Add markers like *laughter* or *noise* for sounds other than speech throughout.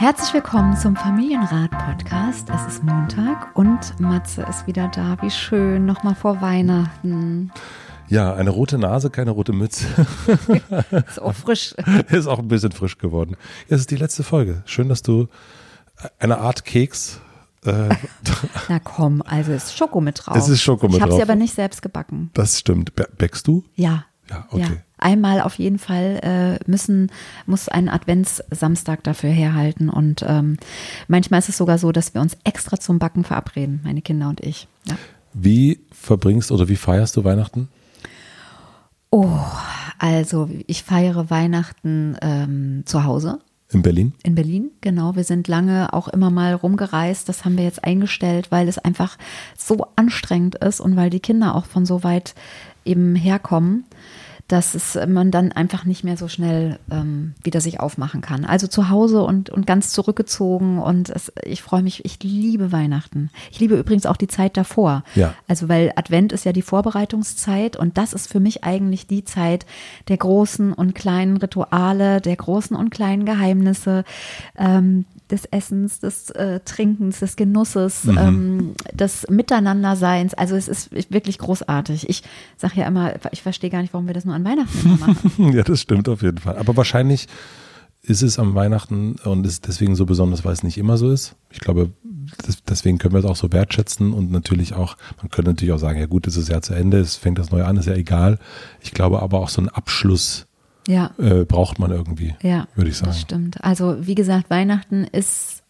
Herzlich willkommen zum Familienrat-Podcast. Es ist Montag und Matze ist wieder da. Wie schön, nochmal vor Weihnachten. Ja, eine rote Nase, keine rote Mütze. *laughs* ist auch frisch. *laughs* ist auch ein bisschen frisch geworden. Es ist die letzte Folge. Schön, dass du eine Art Keks. Äh, *laughs* Na komm, also ist Schoko mit drauf. Es ist Schoko mit ich drauf. Ich habe sie aber nicht selbst gebacken. Das stimmt. Bäckst du? Ja. Ja, okay. Ja. Einmal auf jeden Fall äh, müssen, muss ein Adventssamstag dafür herhalten. Und ähm, manchmal ist es sogar so, dass wir uns extra zum Backen verabreden, meine Kinder und ich. Ja. Wie verbringst oder wie feierst du Weihnachten? Oh, also ich feiere Weihnachten ähm, zu Hause. In Berlin? In Berlin, genau. Wir sind lange auch immer mal rumgereist. Das haben wir jetzt eingestellt, weil es einfach so anstrengend ist und weil die Kinder auch von so weit eben herkommen dass es man dann einfach nicht mehr so schnell ähm, wieder sich aufmachen kann. Also zu Hause und, und ganz zurückgezogen und es, ich freue mich, ich liebe Weihnachten. Ich liebe übrigens auch die Zeit davor. Ja. Also weil Advent ist ja die Vorbereitungszeit und das ist für mich eigentlich die Zeit der großen und kleinen Rituale, der großen und kleinen Geheimnisse, ähm, des Essens, des äh, Trinkens, des Genusses, mhm. ähm, des Miteinanderseins. Also es ist wirklich großartig. Ich sage ja immer, ich verstehe gar nicht, warum wir das nur an Weihnachten machen. *laughs* ja, das stimmt auf jeden Fall. Aber wahrscheinlich ist es am Weihnachten und ist deswegen so besonders, weil es nicht immer so ist. Ich glaube, das, deswegen können wir es auch so wertschätzen und natürlich auch, man könnte natürlich auch sagen, ja gut, es ist ja zu Ende, es fängt das Neue an, ist ja egal. Ich glaube aber auch so ein Abschluss ja. äh, braucht man irgendwie, ja, würde ich sagen. Das stimmt. Also wie gesagt, Weihnachten ist,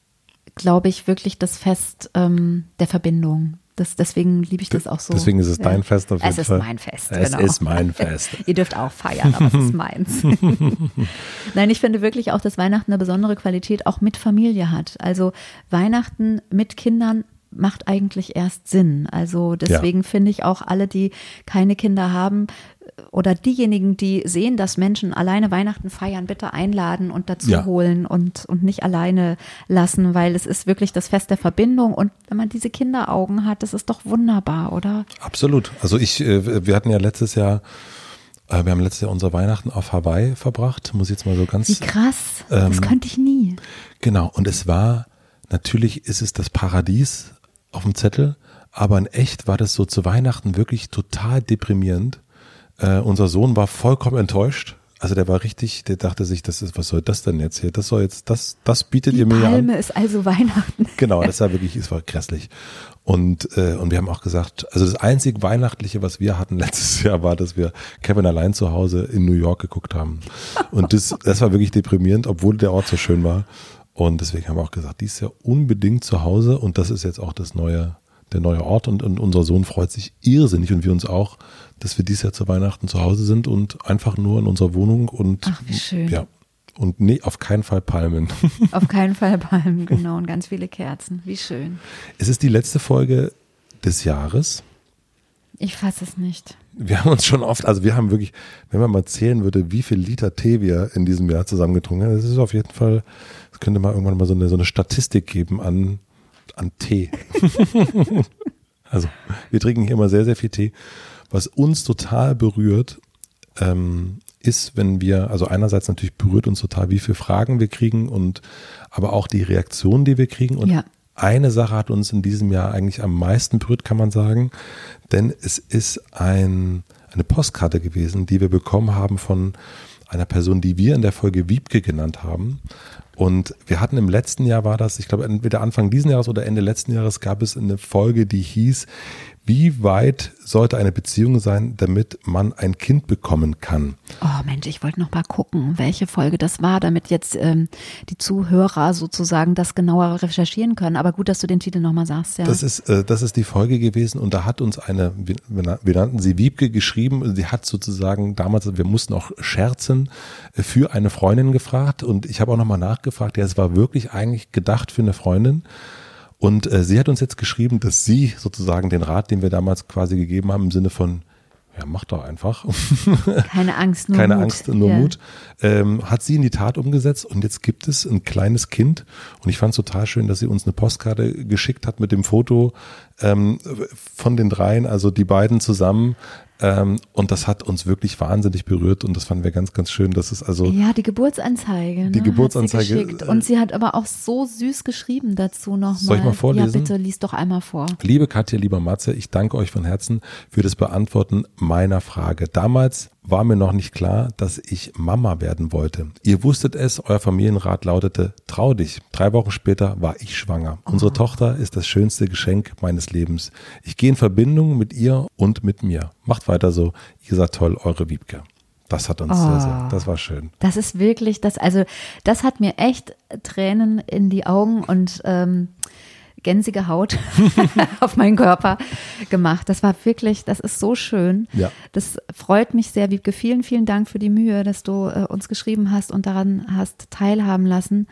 glaube ich, wirklich das Fest ähm, der Verbindung. Das, deswegen liebe ich das auch so. Deswegen ist es dein Fest auf jeden Fall. Es ist mein Fest. Es genau. ist mein Fest. *laughs* Ihr dürft auch feiern, aber es ist meins. *laughs* Nein, ich finde wirklich auch, dass Weihnachten eine besondere Qualität auch mit Familie hat. Also Weihnachten mit Kindern macht eigentlich erst Sinn. Also deswegen ja. finde ich auch alle, die keine Kinder haben oder diejenigen, die sehen, dass Menschen alleine Weihnachten feiern, bitte einladen und dazu ja. holen und, und nicht alleine lassen, weil es ist wirklich das Fest der Verbindung und wenn man diese Kinderaugen hat, das ist doch wunderbar, oder? Absolut. Also ich, äh, wir hatten ja letztes Jahr äh, wir haben letztes Jahr unser Weihnachten auf Hawaii verbracht, muss ich jetzt mal so ganz. Wie krass, ähm, das könnte ich nie. Genau, und es war, natürlich ist es das Paradies auf dem Zettel, aber in echt war das so zu Weihnachten wirklich total deprimierend. Äh, unser Sohn war vollkommen enttäuscht. Also der war richtig, der dachte sich, das ist, was soll das denn jetzt hier? Das soll jetzt, das, das bietet Die ihr mir Palme an. Palme ist also Weihnachten. *laughs* Genau, das war wirklich, es war grässlich. Und, äh, und wir haben auch gesagt, also das einzig Weihnachtliche, was wir hatten *laughs* letztes Jahr, war, dass wir Kevin allein zu Hause in New York geguckt haben. Und das, das war wirklich deprimierend, obwohl der Ort so schön war. Und deswegen haben wir auch gesagt, dies ist ja unbedingt zu Hause und das ist jetzt auch das neue, der neue Ort und, und unser Sohn freut sich irrsinnig und wir uns auch, dass wir dieses Jahr zu Weihnachten zu Hause sind und einfach nur in unserer Wohnung und Ach, wie schön. ja. Und nee, auf keinen Fall Palmen. *laughs* Auf keinen Fall Palmen, genau. Und ganz viele Kerzen. Wie schön. Es ist die letzte Folge des Jahres. Ich fasse es nicht. Wir haben uns schon oft, also wir haben wirklich, wenn man mal zählen würde, wie viel Liter Tee wir in diesem Jahr zusammengetrunken haben, das ist auf jeden Fall, könnte mal irgendwann mal so eine, so eine Statistik geben an, an Tee. *laughs* also wir trinken hier immer sehr, sehr viel Tee. Was uns total berührt, ähm, ist, wenn wir, also einerseits natürlich berührt uns total, wie viele Fragen wir kriegen und aber auch die Reaktionen, die wir kriegen. Und ja. eine Sache hat uns in diesem Jahr eigentlich am meisten berührt, kann man sagen, denn es ist ein, eine Postkarte gewesen, die wir bekommen haben von einer Person, die wir in der Folge Wiebke genannt haben. Und wir hatten im letzten Jahr war das, ich glaube entweder Anfang diesen Jahres oder Ende letzten Jahres gab es eine Folge, die hieß wie weit sollte eine Beziehung sein, damit man ein Kind bekommen kann? Oh Mensch, ich wollte noch mal gucken, welche Folge das war, damit jetzt ähm, die Zuhörer sozusagen das genauer recherchieren können. Aber gut, dass du den Titel noch mal sagst. Ja. Das ist äh, das ist die Folge gewesen und da hat uns eine, wir, nannten sie Wiebke geschrieben. Sie hat sozusagen damals, wir mussten auch scherzen, äh, für eine Freundin gefragt und ich habe auch noch mal nachgefragt. Ja, es war wirklich eigentlich gedacht für eine Freundin. Und äh, sie hat uns jetzt geschrieben, dass sie sozusagen den Rat, den wir damals quasi gegeben haben, im Sinne von, ja, mach doch einfach. *laughs* Keine Angst, nur Keine Mut. Angst, nur ja. Mut. Ähm, hat sie in die Tat umgesetzt und jetzt gibt es ein kleines Kind und ich fand es total schön, dass sie uns eine Postkarte geschickt hat mit dem Foto ähm, von den dreien, also die beiden zusammen. Ähm, und das hat uns wirklich wahnsinnig berührt und das fanden wir ganz, ganz schön. Das ist also Ja, die Geburtsanzeige. Ne, Die Geburtsanzeige, sie geschickt. Und sie hat aber auch so süß geschrieben dazu nochmal. Soll ich mal vorlesen? Ja, bitte, lies doch einmal vor. Liebe Katja, lieber Matze, ich danke euch von Herzen für das Beantworten meiner Frage. Damals war mir noch nicht klar, dass ich Mama werden wollte. Ihr wusstet es, euer Familienrat lautete, trau dich. Drei Wochen später war ich schwanger. Unsere Tochter ist das schönste Geschenk meines Lebens. Ich gehe in Verbindung mit ihr und mit mir. Macht weiter so. Ihr seid toll, eure Wiebke. Das hat uns sehr, sehr, das war schön. Das ist wirklich das, also das hat mir echt Tränen in die Augen und ähm, gänsige Haut *laughs* auf meinen Körper gemacht. Das war wirklich, das ist so schön. Ja. Das freut mich sehr, Wiebke. Vielen, vielen Dank für die Mühe, dass du äh, uns geschrieben hast und daran hast teilhaben lassen.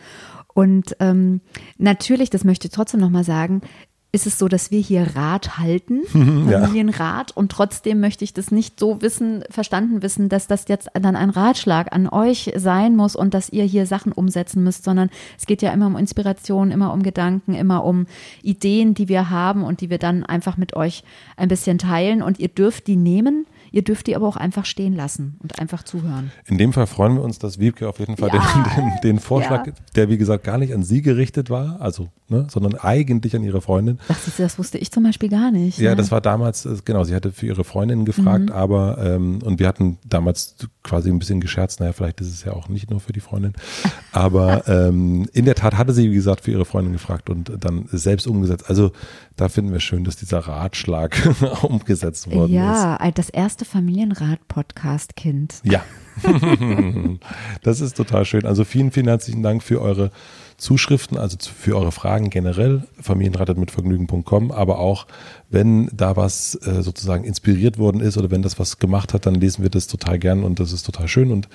Und ähm, natürlich, das möchte ich trotzdem nochmal sagen, ist es so, dass wir hier Rat halten, *laughs* Ja. Familienrat, und trotzdem möchte ich das nicht so wissen, verstanden wissen, dass das jetzt dann ein Ratschlag an euch sein muss und dass ihr hier Sachen umsetzen müsst, sondern es geht ja immer um Inspiration, immer um Gedanken, immer um Ideen, die wir haben und die wir dann einfach mit euch ein bisschen teilen und ihr dürft die nehmen. Ihr dürft die aber auch einfach stehen lassen und einfach zuhören. In dem Fall freuen wir uns, dass Wiebke auf jeden Fall Ja. den, den, den Vorschlag, Ja. der wie gesagt gar nicht an sie gerichtet war, also, ne, sondern eigentlich an ihre Freundin. Das, ist, das wusste ich zum Beispiel gar nicht. Ja, ne? das war damals, äh, genau, sie hatte für ihre Freundin gefragt, Mhm. aber, ähm, und wir hatten damals quasi ein bisschen gescherzt, naja, vielleicht ist es ja auch nicht nur für die Freundin, *laughs* aber ähm, in der Tat hatte sie, wie gesagt, für ihre Freundin gefragt und dann selbst umgesetzt. Also da finden wir schön, dass dieser Ratschlag *laughs* umgesetzt worden ist. Ja, das erste Familienrat-Podcast-Kind. Ja. *laughs* das ist total schön. Also vielen, vielen herzlichen Dank für eure Zuschriften, also für eure Fragen generell, familienratetmitvergnügen.com, aber auch, wenn da was äh, sozusagen inspiriert worden ist oder wenn das was gemacht hat, dann lesen wir das total gern und das ist total schön und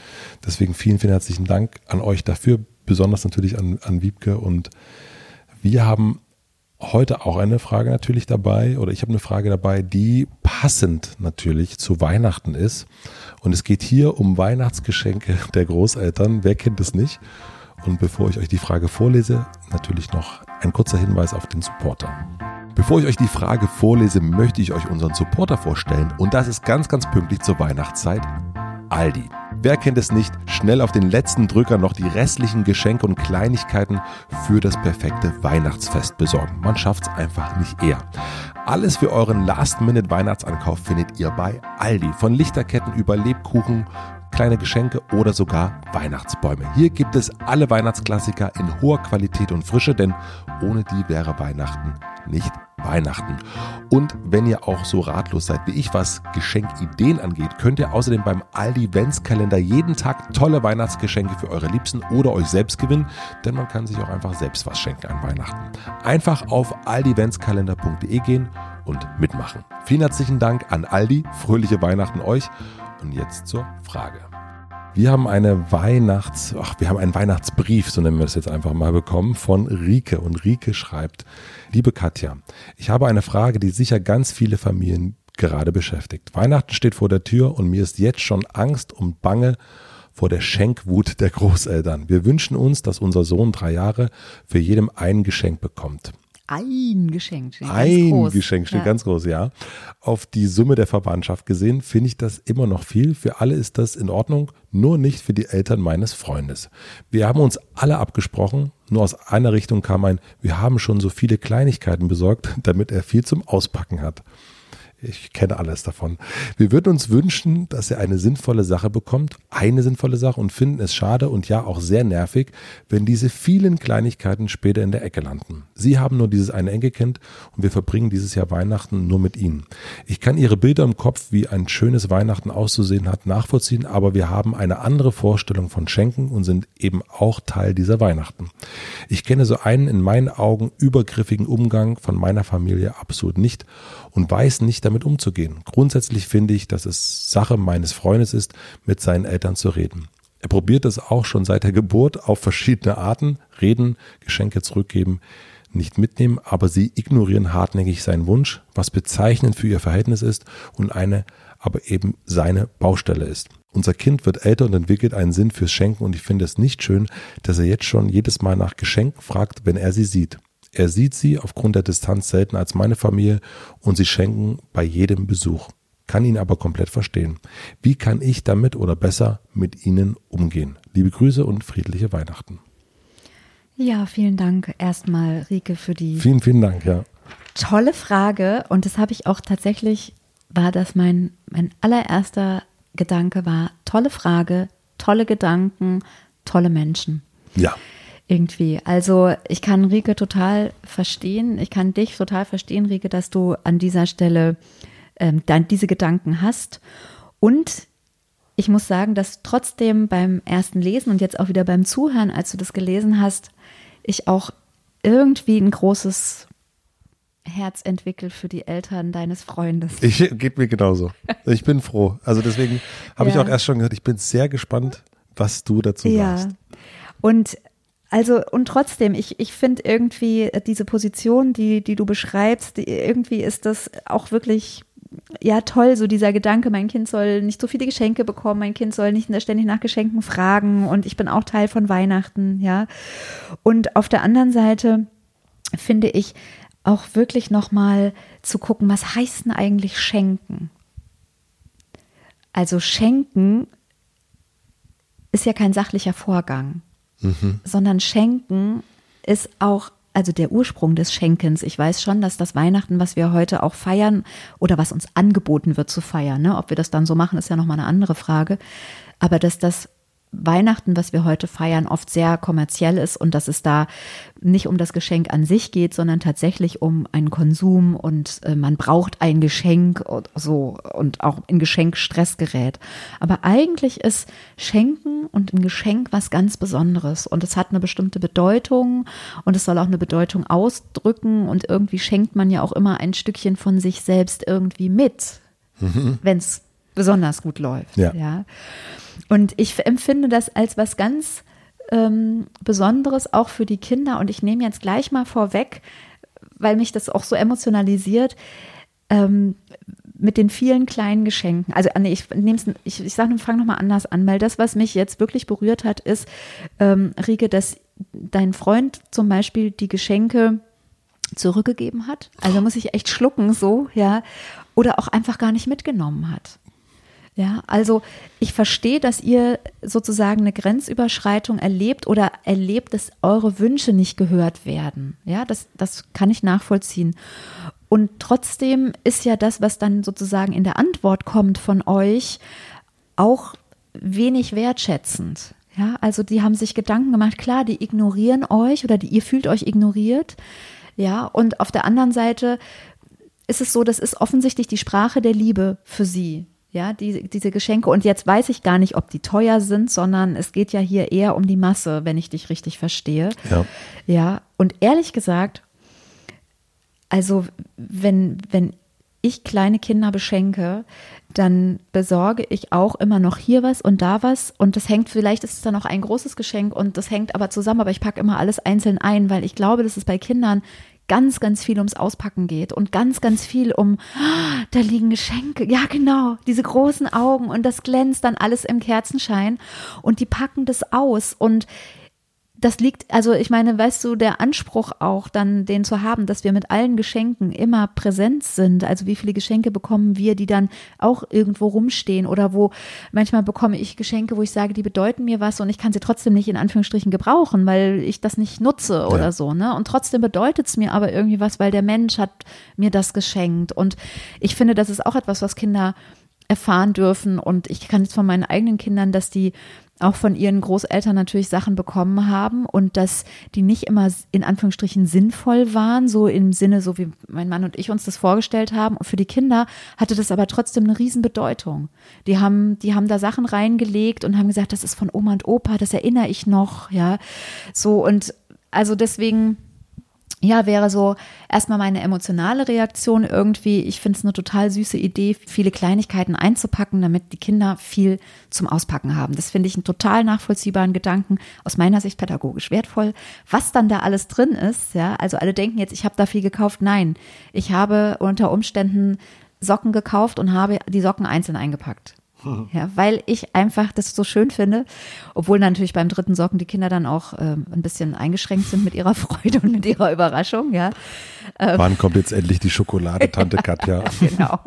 deswegen vielen, vielen herzlichen Dank an euch dafür, besonders natürlich an, an Wiebke und wir haben heute auch eine Frage natürlich dabei oder ich habe eine Frage dabei, die passend natürlich zu Weihnachten ist. Und es geht hier um Weihnachtsgeschenke der Großeltern. Wer kennt es nicht? Und bevor ich euch die Frage vorlese, natürlich noch ein kurzer Hinweis auf den Supporter. Bevor ich euch die Frage vorlese, möchte ich euch unseren Supporter vorstellen. Und das ist ganz, ganz pünktlich zur Weihnachtszeit. Aldi. Wer kennt es nicht? Schnell auf den letzten Drücker noch die restlichen Geschenke und Kleinigkeiten für das perfekte Weihnachtsfest besorgen. Man schafft es einfach nicht eher. Alles für euren Last-Minute-Weihnachtsankauf findet ihr bei Aldi. Von Lichterketten über Lebkuchen, kleine Geschenke oder sogar Weihnachtsbäume. Hier gibt es alle Weihnachtsklassiker in hoher Qualität und Frische, denn ohne die wäre Weihnachten nicht Weihnachten. Und wenn ihr auch so ratlos seid wie ich, was Geschenkideen angeht, könnt ihr außerdem beim Aldi Ventskalender jeden Tag tolle Weihnachtsgeschenke für eure Liebsten oder euch selbst gewinnen, denn man kann sich auch einfach selbst was schenken an Weihnachten. Einfach auf aldiventskalender.de gehen und mitmachen. Vielen herzlichen Dank an Aldi, fröhliche Weihnachten euch und jetzt zur Frage. Wir haben eine Weihnachts, ach, wir haben einen Weihnachtsbrief, so nennen wir das jetzt einfach mal bekommen, von Rike. Und Rike schreibt, liebe Katja, ich habe eine Frage, die sicher ganz viele Familien gerade beschäftigt. Weihnachten steht vor der Tür und mir ist jetzt schon Angst und Bange vor der Schenkwut der Großeltern. Wir wünschen uns, dass unser Sohn drei Jahre für jedem ein Geschenk bekommt. Ein Geschenk steht ganz Ein groß. Geschenk steht ja. ganz groß, ja. Auf die Summe der Verwandtschaft gesehen finde ich das immer noch viel. Für alle ist das in Ordnung, nur nicht für die Eltern meines Freundes. Wir haben uns alle abgesprochen, nur aus einer Richtung kam ein, wir haben schon so viele Kleinigkeiten besorgt, *laughs* damit er viel zum Auspacken hat. Ich kenne alles davon. Wir würden uns wünschen, dass er eine sinnvolle Sache bekommt, eine sinnvolle Sache und finden es schade und ja auch sehr nervig, wenn diese vielen Kleinigkeiten später in der Ecke landen. Sie haben nur dieses eine Enkelkind und wir verbringen dieses Jahr Weihnachten nur mit ihnen. Ich kann ihre Bilder im Kopf, wie ein schönes Weihnachten auszusehen hat, nachvollziehen, aber wir haben eine andere Vorstellung von Schenken und sind eben auch Teil dieser Weihnachten. Ich kenne so einen in meinen Augen übergriffigen Umgang von meiner Familie absolut nicht und weiß nicht damit umzugehen. Grundsätzlich finde ich, dass es Sache meines Freundes ist, mit seinen Eltern zu reden. Er probiert es auch schon seit der Geburt auf verschiedene Arten, reden, Geschenke zurückgeben, nicht mitnehmen, aber sie ignorieren hartnäckig seinen Wunsch, was bezeichnend für ihr Verhältnis ist und eine aber eben seine Baustelle ist. Unser Kind wird älter und entwickelt einen Sinn fürs Schenken und ich finde es nicht schön, dass er jetzt schon jedes Mal nach Geschenken fragt, wenn er sie sieht. Er sieht sie aufgrund der Distanz selten als meine Familie und sie schenken bei jedem Besuch. Kann ihn aber komplett verstehen. Wie kann ich damit oder besser mit ihnen umgehen? Liebe Grüße und friedliche Weihnachten. Ja, vielen Dank erstmal, Rike, für die. Vielen, vielen Dank, ja. Tolle Frage. Und das habe ich auch tatsächlich, war das mein, mein allererster Gedanke war, tolle Frage, tolle Gedanken, tolle Menschen. Ja irgendwie. Also ich kann Rike total verstehen. Ich kann dich total verstehen, Rike, dass du an dieser Stelle ähm, dann diese Gedanken hast. Und ich muss sagen, dass trotzdem beim ersten Lesen und jetzt auch wieder beim Zuhören, als du das gelesen hast, ich auch irgendwie ein großes Herz entwickelt für die Eltern deines Freundes. Ich geht mir genauso. Ich bin froh. Also deswegen habe ja. ich auch erst schon gehört, ich bin sehr gespannt, was du dazu ja. sagst. Und also und trotzdem, ich, ich finde irgendwie diese Position, die, die du beschreibst, die, irgendwie ist das auch wirklich ja toll, so dieser Gedanke, mein Kind soll nicht so viele Geschenke bekommen, mein Kind soll nicht ständig nach Geschenken fragen und ich bin auch Teil von Weihnachten, ja. Und auf der anderen Seite finde ich auch wirklich nochmal zu gucken, was heißt denn eigentlich schenken? Also schenken ist ja kein sachlicher Vorgang sondern Schenken ist auch also der Ursprung des Schenkens. Ich weiß schon, dass das Weihnachten, was wir heute auch feiern oder was uns angeboten wird zu feiern, ne? ob wir das dann so machen, ist ja nochmal eine andere Frage. Aber dass das Weihnachten, was wir heute feiern, oft sehr kommerziell ist und dass es da nicht um das Geschenk an sich geht, sondern tatsächlich um einen Konsum und äh, man braucht ein Geschenk und so und auch in Geschenk Stress gerät. Aber eigentlich ist Schenken und ein Geschenk was ganz Besonderes und es hat eine bestimmte Bedeutung und es soll auch eine Bedeutung ausdrücken und irgendwie schenkt man ja auch immer ein Stückchen von sich selbst irgendwie mit, mhm. wenn es besonders gut läuft. Ja. ja. Und ich empfinde das als was ganz ähm, Besonderes auch für die Kinder. Und ich nehme jetzt gleich mal vorweg, weil mich das auch so emotionalisiert, ähm, mit den vielen kleinen Geschenken. Also nee, ich nehme es, ich, ich sage, fange nochmal anders an, weil das, was mich jetzt wirklich berührt hat, ist, ähm, Rieke, dass dein Freund zum Beispiel die Geschenke zurückgegeben hat. Also muss ich echt schlucken so, ja. Oder auch einfach gar nicht mitgenommen hat. Ja, also ich verstehe, dass ihr sozusagen eine Grenzüberschreitung erlebt oder erlebt, dass eure Wünsche nicht gehört werden. Ja, das, das kann ich nachvollziehen. Und trotzdem ist ja das, was dann sozusagen in der Antwort kommt von euch, auch wenig wertschätzend. Ja, also die haben sich Gedanken gemacht, klar, die ignorieren euch oder die, ihr fühlt euch ignoriert. Ja, und auf der anderen Seite ist es so, das ist offensichtlich die Sprache der Liebe für sie ja, die, diese Geschenke. Und jetzt weiß ich gar nicht, ob die teuer sind, sondern es geht ja hier eher um die Masse, wenn ich dich richtig verstehe. Ja. Ja, und ehrlich gesagt, also wenn, wenn ich kleine Kinder beschenke, dann besorge ich auch immer noch hier was und da was. Und das hängt, vielleicht ist es dann auch ein großes Geschenk und das hängt aber zusammen, aber ich packe immer alles einzeln ein, weil ich glaube, dass es bei Kindern ganz, ganz viel ums Auspacken geht und ganz, ganz viel um, oh, da liegen Geschenke. Ja, genau, diese großen Augen und das glänzt dann alles im Kerzenschein und die packen das aus und das liegt, also ich meine, weißt du, der Anspruch auch dann, den zu haben, dass wir mit allen Geschenken immer präsent sind. Also wie viele Geschenke bekommen wir, die dann auch irgendwo rumstehen oder wo manchmal bekomme ich Geschenke, wo ich sage, die bedeuten mir was und ich kann sie trotzdem nicht in Anführungsstrichen gebrauchen, weil ich das nicht nutze oder ja. so, ne? Und trotzdem bedeutet es mir aber irgendwie was, weil der Mensch hat mir das geschenkt. Und ich finde, das ist auch etwas, was Kinder erfahren dürfen. Und ich kann jetzt von meinen eigenen Kindern, dass die auch von ihren Großeltern natürlich Sachen bekommen haben und dass die nicht immer in Anführungsstrichen sinnvoll waren, so im Sinne, so wie mein Mann und ich uns das vorgestellt haben. Und für die Kinder hatte das aber trotzdem eine Riesenbedeutung. Die haben, die haben da Sachen reingelegt und haben gesagt, das ist von Oma und Opa, das erinnere ich noch, ja. So und also deswegen ja, wäre so erstmal meine emotionale Reaktion irgendwie. Ich finde es eine total süße Idee, viele Kleinigkeiten einzupacken, damit die Kinder viel zum Auspacken haben. Das finde ich einen total nachvollziehbaren Gedanken, aus meiner Sicht pädagogisch wertvoll. Was dann da alles drin ist, ja, also alle denken jetzt, ich habe da viel gekauft. Nein, ich habe unter Umständen Socken gekauft und habe die Socken einzeln eingepackt. Ja, weil ich einfach das so schön finde, obwohl natürlich beim dritten Socken die Kinder dann auch ähm, ein bisschen eingeschränkt sind mit ihrer *laughs* Freude und mit ihrer Überraschung, ja. Ähm, Wann kommt jetzt endlich die Schokolade, *laughs* Tante Katja? genau.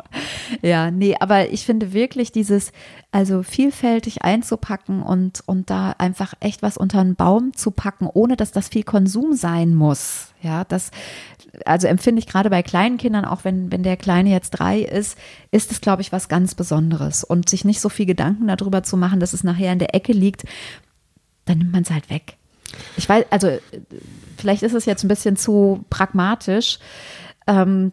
Ja, nee, aber ich finde wirklich dieses, also vielfältig einzupacken und, und da einfach echt was unter einen Baum zu packen, ohne dass das viel Konsum sein muss. Ja, das, also empfinde ich gerade bei kleinen Kindern, auch wenn, wenn der Kleine jetzt drei ist, ist es, glaube ich, was ganz Besonderes. Und sich nicht so viel Gedanken darüber zu machen, dass es nachher in der Ecke liegt, dann nimmt man es halt weg. Ich weiß, also vielleicht ist es jetzt ein bisschen zu pragmatisch. Ähm,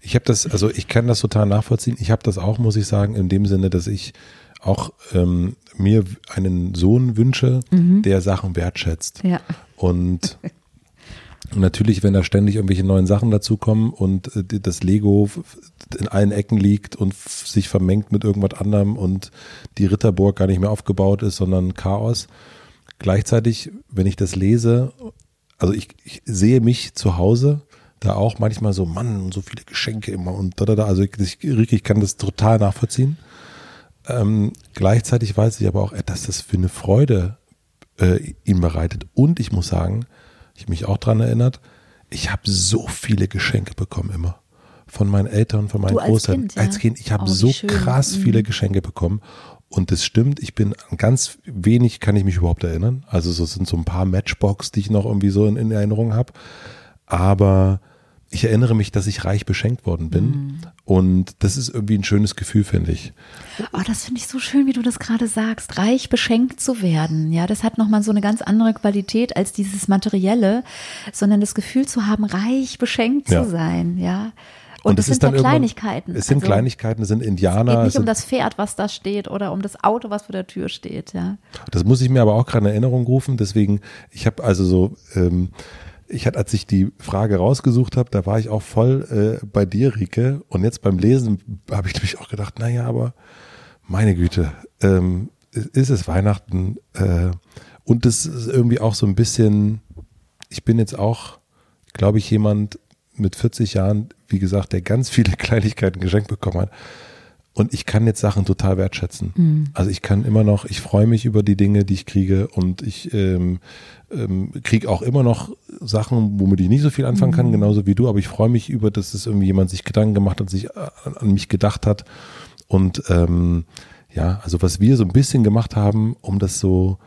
ich habe das, also ich kann das total nachvollziehen. Ich habe das auch, muss ich sagen, in dem Sinne, dass ich auch ähm, mir einen Sohn wünsche, mhm. der Sachen wertschätzt. Ja. Und *laughs* Und natürlich, wenn da ständig irgendwelche neuen Sachen dazukommen und äh, das Lego in allen Ecken liegt und sich vermengt mit irgendwas anderem und die Ritterburg gar nicht mehr aufgebaut ist, sondern Chaos. Gleichzeitig, wenn ich das lese, also ich, ich sehe mich zu Hause da auch manchmal so, Mann, so viele Geschenke immer und da, da, da. Also ich, ich, ich kann das total nachvollziehen. Ähm, gleichzeitig weiß ich aber auch, dass das für eine Freude äh, ihm bereitet. Und ich muss sagen, ich mich auch dran erinnert, ich habe so viele Geschenke bekommen immer. Von meinen Eltern, von meinen du Großeltern. Als Kind, ja? als kind ich habe oh, so schön. krass mhm. viele Geschenke bekommen. Und das stimmt, ich bin ganz wenig, kann ich mich überhaupt erinnern. Also so sind so ein paar Matchbox, die ich noch irgendwie so in, in Erinnerung habe. Aber ich erinnere mich, dass ich reich beschenkt worden bin. Mhm. Und das ist irgendwie ein schönes Gefühl, finde ich. Oh, das finde ich so schön, wie du das gerade sagst. Reich beschenkt zu werden. Ja, das hat nochmal so eine ganz andere Qualität als dieses Materielle, sondern das Gefühl zu haben, reich beschenkt ja. zu sein. Ja. Und, und das sind ja Kleinigkeiten. Es sind also, Kleinigkeiten, es sind Indianer. Es geht nicht um das Pferd, was da steht oder um das Auto, was vor der Tür steht, ja. Das muss ich mir aber auch gerade in Erinnerung rufen. Deswegen, ich habe also so, ähm, ich hatte, als ich die Frage rausgesucht habe, da war ich auch voll äh, bei dir, Rike. Und jetzt beim Lesen habe ich *laughs* nämlich auch gedacht, naja, aber meine Güte, ähm, ist es Weihnachten äh, und das ist irgendwie auch so ein bisschen, ich bin jetzt auch, glaube ich, jemand mit 40 Jahren, wie gesagt, der ganz viele *laughs* Kleinigkeiten geschenkt bekommen hat. Und ich kann jetzt Sachen total wertschätzen. Mhm. Also ich kann immer noch, ich freue mich über die Dinge, die ich kriege und ich ähm, ähm, kriege auch immer noch Sachen, womit ich nicht so viel anfangen kann, mhm. genauso wie du, aber ich freue mich über, dass es irgendwie jemand sich Gedanken gemacht hat, sich an, an mich gedacht hat. Und ähm, ja, also was wir so ein bisschen gemacht haben, um das so,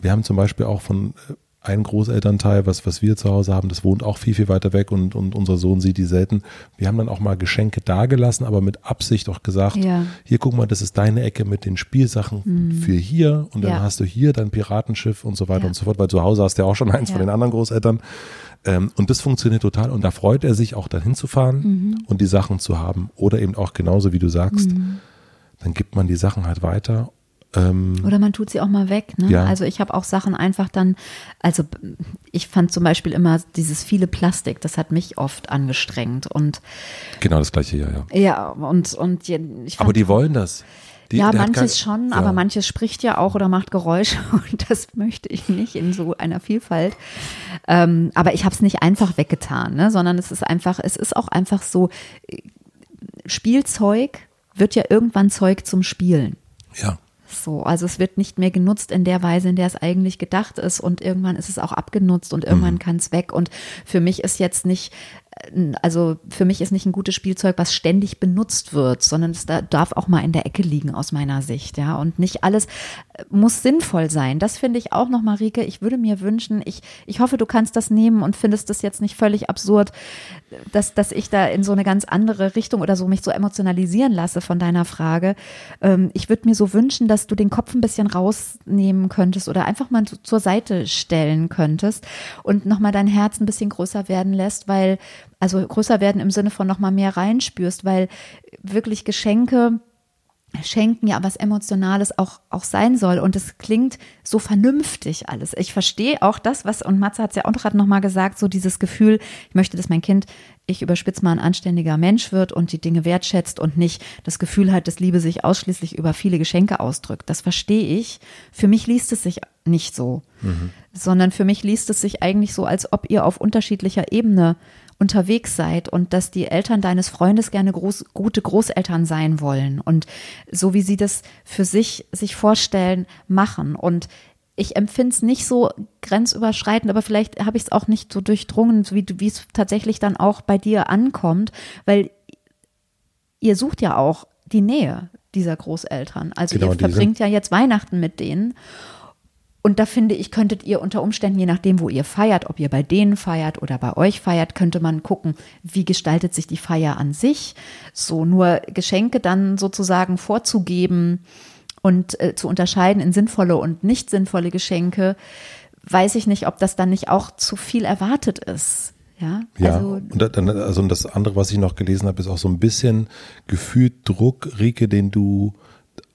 wir haben zum Beispiel auch von äh, ein Großelternteil, was, was wir zu Hause haben, das wohnt auch viel, viel weiter weg und, und unser Sohn sieht die selten. Wir haben dann auch mal Geschenke dagelassen, aber mit Absicht auch gesagt, ja. hier guck mal, das ist deine Ecke mit den Spielsachen mhm. für hier und dann ja. hast du hier dein Piratenschiff und so weiter ja. und so fort, weil zu Hause hast du ja auch schon eins von den anderen Großeltern. Ähm, und das funktioniert total und da freut er sich auch dahin zu fahren mhm. und die Sachen zu haben. Oder eben auch genauso, wie du sagst, mhm. dann gibt man die Sachen halt weiter ähm, Oder man tut sie auch mal weg. Ne? Ja. Also ich habe auch Sachen einfach dann, also ich fand zum Beispiel immer dieses viele Plastik, das hat mich oft angestrengt und genau das gleiche ja ja. Ja und und ich fand, aber die wollen das. Die, ja, manches schon, ja. aber manches spricht ja auch oder macht Geräusche *laughs* und das möchte ich nicht in so einer Vielfalt. Ähm, aber ich habe es nicht einfach weggetan, ne? sondern es ist einfach, es ist auch einfach so, Spielzeug wird ja irgendwann Zeug zum Spielen. Ja. So, also es wird nicht mehr genutzt in der Weise, in der es eigentlich gedacht ist und irgendwann ist es auch abgenutzt und irgendwann mhm. kann es weg. Und für mich ist jetzt nicht also für mich ist nicht ein gutes Spielzeug, was ständig benutzt wird, sondern es darf auch mal in der Ecke liegen aus meiner Sicht, ja. Und nicht alles äh, muss sinnvoll sein. Das finde ich auch noch, Marike. Ich würde mir wünschen, ich, ich hoffe, du kannst das nehmen und findest das jetzt nicht völlig absurd, dass, dass ich da in so eine ganz andere Richtung oder so mich so emotionalisieren lasse von deiner Frage. Ähm, ich würde mir so wünschen, dass du den Kopf ein bisschen rausnehmen könntest oder einfach mal zur Seite stellen könntest und nochmal dein Herz ein bisschen größer werden lässt, weil also größer werden im Sinne von nochmal mehr reinspürst, weil wirklich Geschenke Schenken ja was Emotionales auch, auch sein soll. Und es klingt so vernünftig alles. Ich verstehe auch das, was, und Matze hat es ja auch gerade nochmal gesagt, so dieses Gefühl, ich möchte, dass mein Kind, ich überspitze mal, ein anständiger Mensch wird und die Dinge wertschätzt und nicht das Gefühl hat, dass Liebe sich ausschließlich über viele Geschenke ausdrückt. Das verstehe ich. Für mich liest es sich nicht so, mhm. sondern für mich liest es sich eigentlich so, als ob ihr auf unterschiedlicher Ebene unterwegs seid und dass die Eltern deines Freundes gerne groß, gute Großeltern sein wollen und so wie sie das für sich sich vorstellen, machen. Und ich empfinde es nicht so grenzüberschreitend, aber vielleicht habe ich es auch nicht so durchdrungen, wie, wie es tatsächlich dann auch bei dir ankommt, weil ihr sucht ja auch die Nähe dieser Großeltern. Also genau, ihr verbringt ja jetzt Weihnachten mit denen. Und da finde ich, könntet ihr unter Umständen, je nachdem, wo ihr feiert, ob ihr bei denen feiert oder bei euch feiert, könnte man gucken, wie gestaltet sich die Feier an sich. So nur Geschenke dann sozusagen vorzugeben und äh, zu unterscheiden in sinnvolle und nicht sinnvolle Geschenke, weiß ich nicht, ob das dann nicht auch zu viel erwartet ist. Ja, ja also, und dann, also das andere, was ich noch gelesen habe, ist auch so ein bisschen gefühlt Druck, Rike, den du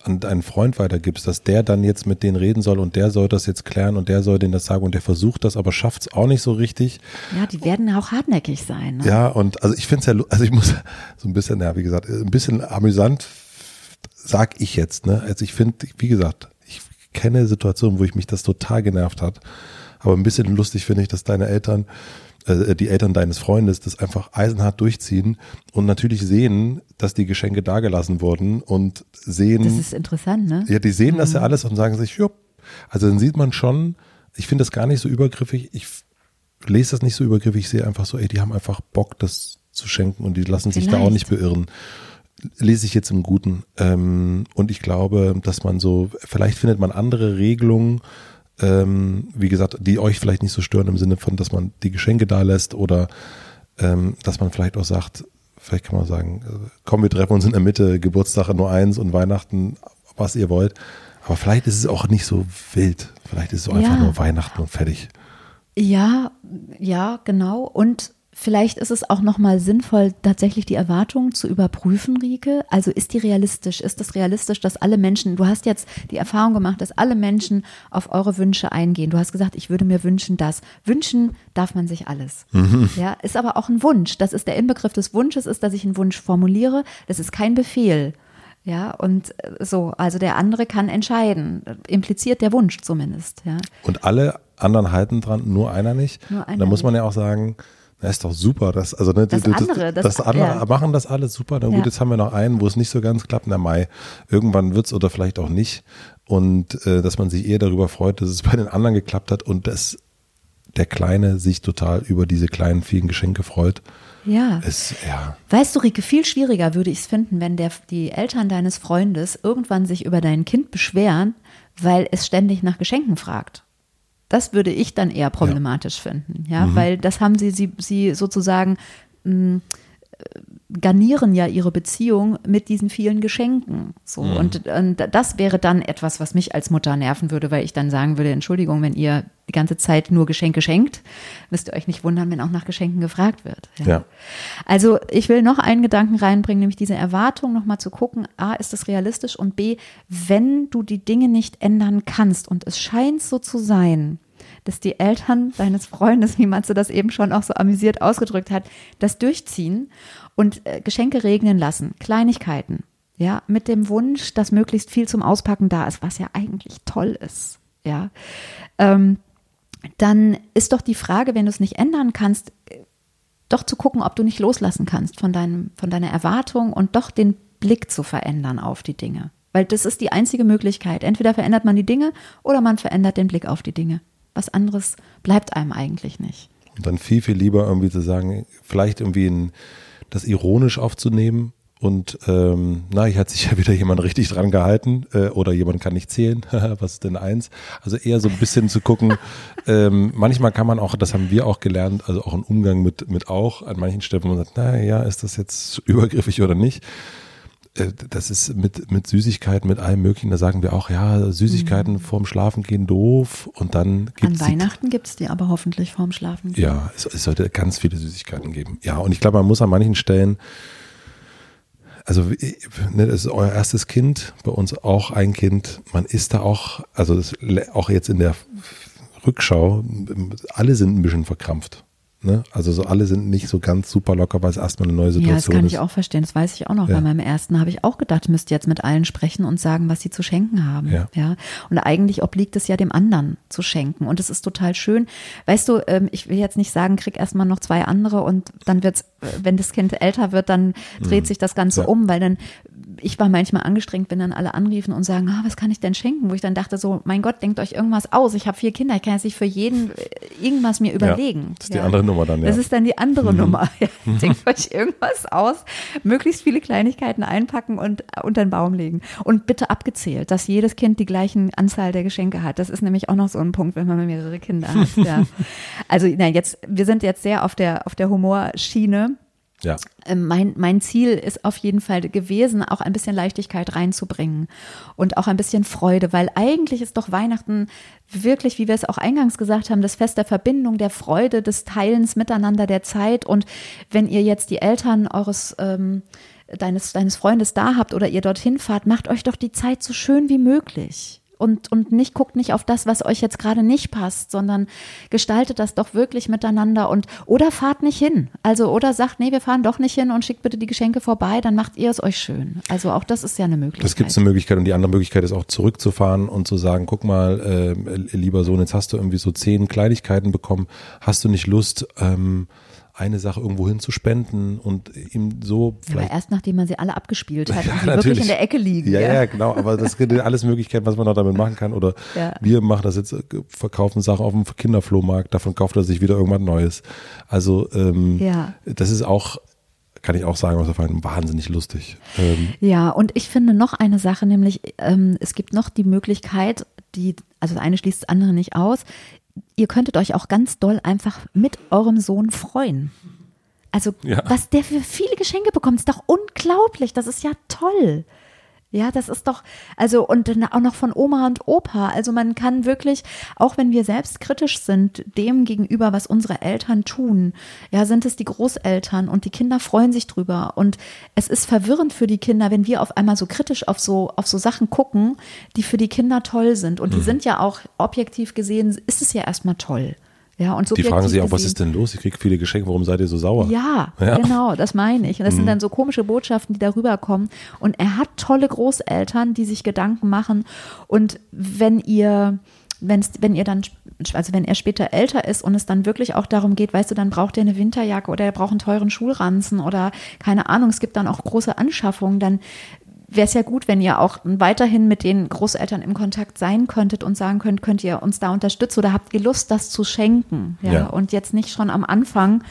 an deinen Freund weitergibst, dass der dann jetzt mit denen reden soll und der soll das jetzt klären und der soll denen das sagen und der versucht das, aber schafft es auch nicht so richtig. Ja, die werden auch hartnäckig sein. Ne? Ja, und also ich finde es ja, also ich muss *laughs* so ein bisschen, ja, wie gesagt, ein bisschen amüsant, sag ich jetzt, ne? Also ich finde, wie gesagt, ich kenne Situationen, wo ich mich das total genervt hat, aber ein bisschen lustig finde ich, dass deine Eltern äh, die Eltern deines Freundes das einfach eisenhart durchziehen und natürlich sehen, dass die Geschenke dagelassen wurden und sehen. Das ist interessant, ne? Ja, die sehen mhm. das ja mhm. alles und sagen sich, ja, also dann sieht man schon, ich finde das gar nicht so übergriffig, ich lese das nicht so übergriffig, ich sehe einfach so, ey, die haben einfach Bock, das zu schenken und die lassen sich Vielleicht. da auch nicht beirren. Lese ich jetzt im Guten. Ähm, und ich glaube, dass man so, vielleicht findet man andere Regelungen, ähm, wie gesagt, die euch vielleicht nicht so stören im Sinne von, dass man die Geschenke da lässt oder ähm, dass man vielleicht auch sagt, vielleicht kann man sagen, äh, komm, wir treffen uns in der Mitte, Geburtstag nur eins und Weihnachten, was ihr wollt. Aber vielleicht ist es auch nicht so wild. Vielleicht ist es ja. einfach nur Weihnachten und fertig. Ja, ja, genau. Und Vielleicht ist es auch nochmal sinnvoll, tatsächlich die Erwartungen zu überprüfen, Rike. Also ist die realistisch? Ist es realistisch, dass alle Menschen, du hast jetzt die Erfahrung gemacht, dass alle Menschen auf eure Wünsche eingehen. Du hast gesagt, ich würde mir wünschen, dass. Wünschen darf man sich alles. Mhm. Ja, ist aber auch ein Wunsch. Das ist der Inbegriff des Wunsches, ist, dass ich einen Wunsch formuliere. Das ist kein Befehl. Ja, und so, also der andere kann entscheiden, impliziert der Wunsch zumindest, ja. Und alle anderen halten dran, nur einer nicht. Nur einer da muss man ja auch sagen, das ist doch super. Das, also, ne, das, die, andere, das, das andere ja. machen das alles super. Na gut, ja. jetzt haben wir noch einen, wo es nicht so ganz klappt. Na Mai, irgendwann wird's oder vielleicht auch nicht. Und äh, dass man sich eher darüber freut, dass es *laughs* bei den anderen geklappt hat und dass der Kleine sich total über diese kleinen, vielen Geschenke freut. Ja. Es, ja. Weißt du, Rike, viel schwieriger würde ich es finden, wenn der, die Eltern deines Freundes irgendwann sich über dein Kind beschweren, weil es ständig nach Geschenken fragt. Das würde ich dann eher problematisch ja. finden, ja, mhm. weil das haben sie, sie, sie sozusagen mh, mm, garnieren ja ihre Beziehung mit diesen vielen Geschenken. So mhm. und, und das wäre dann etwas, was mich als Mutter nerven würde, weil ich dann sagen würde: Entschuldigung, wenn ihr die ganze Zeit nur Geschenke schenkt, müsst ihr euch nicht wundern, wenn auch nach Geschenken gefragt wird. Ja. ja. Also ich will noch einen Gedanken reinbringen, nämlich diese Erwartung nochmal zu gucken: A, ist das realistisch und B, wenn du die Dinge nicht ändern kannst und es scheint so zu sein, dass die Eltern deines Freundes, wie Matze das eben schon auch so amüsiert ausgedrückt hat, das durchziehen und äh, Geschenke regnen lassen, Kleinigkeiten, ja, mit dem Wunsch, dass möglichst viel zum Auspacken da ist, was ja eigentlich toll ist, ja, ähm, dann ist doch die Frage, wenn du es nicht ändern kannst, äh, doch zu gucken, ob du nicht loslassen kannst von deinem, von deiner Erwartung und doch den Blick zu verändern auf die Dinge. Weil das ist die einzige Möglichkeit. Entweder verändert man die Dinge oder man verändert den Blick auf die Dinge. Was anderes bleibt einem eigentlich nicht. Und dann viel, viel lieber irgendwie zu sagen, vielleicht irgendwie ein, das ironisch aufzunehmen und ähm, na, hier hat sich ja wieder jemand richtig dran gehalten äh, oder jemand kann nicht zählen. *laughs* Was ist denn eins? Also eher so ein bisschen zu gucken. *laughs* ähm, manchmal kann man auch, das haben wir auch gelernt, also auch im Umgang mit mit auch an manchen Stellen, wo man sagt, na ja, ist das jetzt übergriffig oder nicht? Äh, das ist mit, mit Süßigkeiten, mit allem Möglichen, da sagen wir auch, ja, Süßigkeiten mhm. vorm Schlafen gehen doof und dann gibt's An Weihnachten gibt es die aber hoffentlich vorm Schlafen gehen. Ja, es, es sollte ganz viele Süßigkeiten geben. Ja, und ich glaube, man muss an manchen Stellen, also ne, das ist euer erstes Kind, bei uns auch ein Kind, man ist da auch, also das, auch jetzt in der Rückschau, alle sind ein bisschen verkrampft. Ne? Also so alle sind nicht so ganz super locker, weil es erstmal eine neue Situation ist. Ja, das kann ist. ich auch verstehen. Das weiß ich auch noch. Ja. Bei meinem ersten habe ich auch gedacht, ich müsste jetzt mit allen sprechen und sagen, was sie zu schenken haben. Ja. ja. Und eigentlich obliegt es ja dem anderen zu schenken. Und es ist total schön. Weißt du, ähm, ich will jetzt nicht sagen, krieg erstmal noch zwei andere und dann wird's, äh, wenn das Kind älter wird, dann dreht mhm. sich das Ganze ja. um, weil dann ich war manchmal angestrengt, wenn dann alle anriefen und sagen, ah, was kann ich denn schenken? Wo ich dann dachte so, mein Gott, denkt euch irgendwas aus. Ich habe vier Kinder, ich kann jetzt nicht für jeden äh, irgendwas mir überlegen. Ja, das ist die andere Nummer dann, ja. Das ist dann die andere mhm. Nummer. *laughs* Ja, denkt euch irgendwas aus, möglichst viele Kleinigkeiten einpacken und unter den Baum legen. Und bitte abgezählt, dass jedes Kind die gleichen Anzahl der Geschenke hat. Das ist nämlich auch noch so ein Punkt, wenn man mehrere Kinder hat. Ja. *laughs* Also, na, jetzt, wir sind jetzt sehr auf der, auf der Humorschiene. Ja. Ähm, mein, mein Ziel ist auf jeden Fall gewesen, auch ein bisschen Leichtigkeit reinzubringen und auch ein bisschen Freude, weil eigentlich ist doch Weihnachten wirklich, wie wir es auch eingangs gesagt haben, das Fest der Verbindung, der Freude, des Teilens miteinander der Zeit. Und wenn ihr jetzt die Eltern eures ähm, deines, deines Freundes da habt oder ihr dorthin fahrt, macht euch doch die Zeit so schön wie möglich und, und nicht guckt nicht auf das, was euch jetzt gerade nicht passt, sondern gestaltet das doch wirklich miteinander und oder fahrt nicht hin. Also oder sagt, nee, wir fahren doch nicht hin und schickt bitte die Geschenke vorbei, dann macht ihr es euch schön. Also auch das ist ja eine Möglichkeit. Das gibt es eine Möglichkeit und die andere Möglichkeit ist auch zurückzufahren und zu sagen, guck mal, äh, lieber Sohn, jetzt hast du irgendwie so zehn Kleinigkeiten bekommen, hast du nicht Lust, ähm, eine Sache irgendwo hin zu spenden und ihm so vielleicht. Ja, erst nachdem man sie alle abgespielt hat *laughs* ja, und sie wirklich in der Ecke liegen. Ja, ja, ja, genau. Aber das sind alles Möglichkeiten, was man noch damit machen kann. Oder ja. wir machen das jetzt, äh, verkaufen Sachen auf dem Kinderflohmarkt, davon kauft er sich wieder irgendwas Neues. Also ähm, das ist auch kann ich auch sagen, was auf einen wahnsinnig lustig. Ähm, ja, und ich finde noch eine Sache, nämlich ähm, es gibt noch die Möglichkeit, die, also das eine schließt das andere nicht aus ihr könntet euch auch ganz doll einfach mit eurem Sohn freuen. Also, ja. was der für viele Geschenke bekommt, ist doch unglaublich. Das ist ja toll. Ja, das ist doch, also und dann auch noch von Oma und Opa. Also man kann wirklich, auch wenn wir selbst kritisch sind, dem gegenüber, was unsere Eltern tun, ja, sind es die Großeltern und die Kinder freuen sich drüber. Und es ist verwirrend für die Kinder, wenn wir auf einmal so kritisch auf so, auf so Sachen gucken, die für die Kinder toll sind. Und die mhm. sind ja auch objektiv gesehen, ist es ja erstmal toll. Ja, und die fragen sich auch, was ist denn los? Ich kriege viele Geschenke, warum seid ihr so sauer? Ja, ja. genau, das meine ich. Und das mhm. sind dann so komische Botschaften, die darüber kommen. Und er hat tolle Großeltern, die sich Gedanken machen. Und wenn ihr, wenn's, wenn ihr dann, also wenn er später älter ist und es dann wirklich auch darum geht, weißt du, dann braucht er eine Winterjacke oder er braucht einen teuren Schulranzen oder keine Ahnung, es gibt dann auch große Anschaffungen, dann wäre es ja gut, wenn ihr auch weiterhin mit den Großeltern im Kontakt sein könntet und sagen könnt, könnt ihr uns da unterstützen oder habt ihr Lust, das zu schenken? Ja, ja. und jetzt nicht schon am Anfang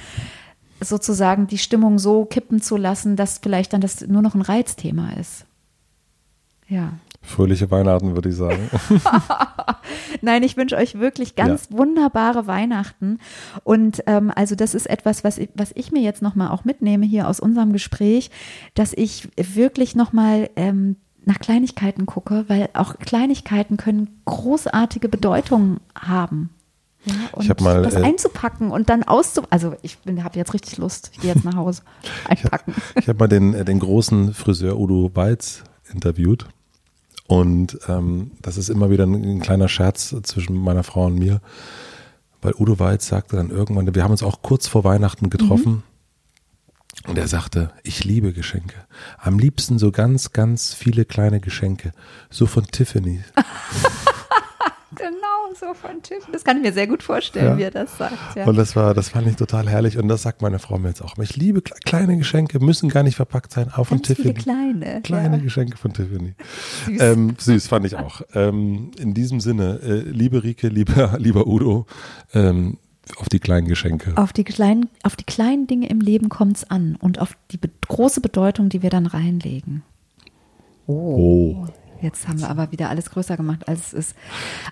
sozusagen die Stimmung so kippen zu lassen, dass vielleicht dann das nur noch ein Reizthema ist. Ja. Fröhliche Weihnachten, würde ich sagen. *laughs* Nein, ich wünsche euch wirklich ganz ja. wunderbare Weihnachten. Und ähm, also das ist etwas, was ich, was ich mir jetzt nochmal auch mitnehme hier aus unserem Gespräch, dass ich wirklich nochmal ähm, nach Kleinigkeiten gucke, weil auch Kleinigkeiten können großartige Bedeutung haben. Ja, und ich habe mal das äh, einzupacken und dann auszu also ich habe jetzt richtig Lust ich gehe jetzt nach Hause *laughs* einpacken ich habe hab mal den den großen Friseur Udo Balz interviewt und ähm, das ist immer wieder ein, ein, kleiner Scherz zwischen meiner Frau und mir, weil Udo Weiz sagte dann irgendwann, wir haben uns auch kurz vor Weihnachten getroffen. Mhm. Und er sagte, ich liebe Geschenke. Am liebsten so ganz, ganz viele kleine Geschenke. So von Tiffany. *laughs* so von Tiffany. Das kann ich mir sehr gut vorstellen, ja. wie er das sagt. Ja. Und das war, das fand ich total herrlich. Und das sagt meine Frau mir jetzt auch. Ich liebe kleine Geschenke, müssen gar nicht verpackt sein, auch von Ganz Tiffany. kleine. Kleine ja. Geschenke von Tiffany. Süß. Ähm, süß fand ich auch. Ähm, in diesem Sinne, äh, liebe Rike, lieber, *laughs* lieber Udo, ähm, auf die kleinen Geschenke. Auf die kleinen, auf die kleinen Dinge im Leben kommt es an und auf die be große Bedeutung, die wir dann reinlegen. Oh. oh. Jetzt haben wir aber wieder alles größer gemacht, als es ist.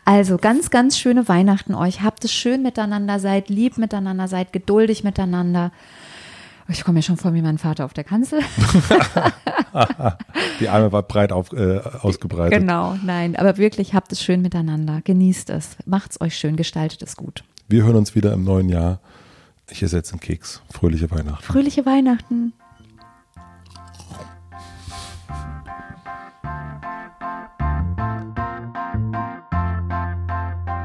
Also ganz, ganz schöne Weihnachten euch. Habt es schön miteinander, seid lieb miteinander, seid geduldig miteinander. Ich komme mir schon vor wie mein Vater auf der Kanzel. *laughs* Die Arme war breit auf, äh, ausgebreitet. Genau, nein, aber wirklich habt es schön miteinander. Genießt es. Macht es euch schön, gestaltet es gut. Wir hören uns wieder im neuen Jahr. Ich esse jetzt einen Keks. Fröhliche Weihnachten. Fröhliche Weihnachten.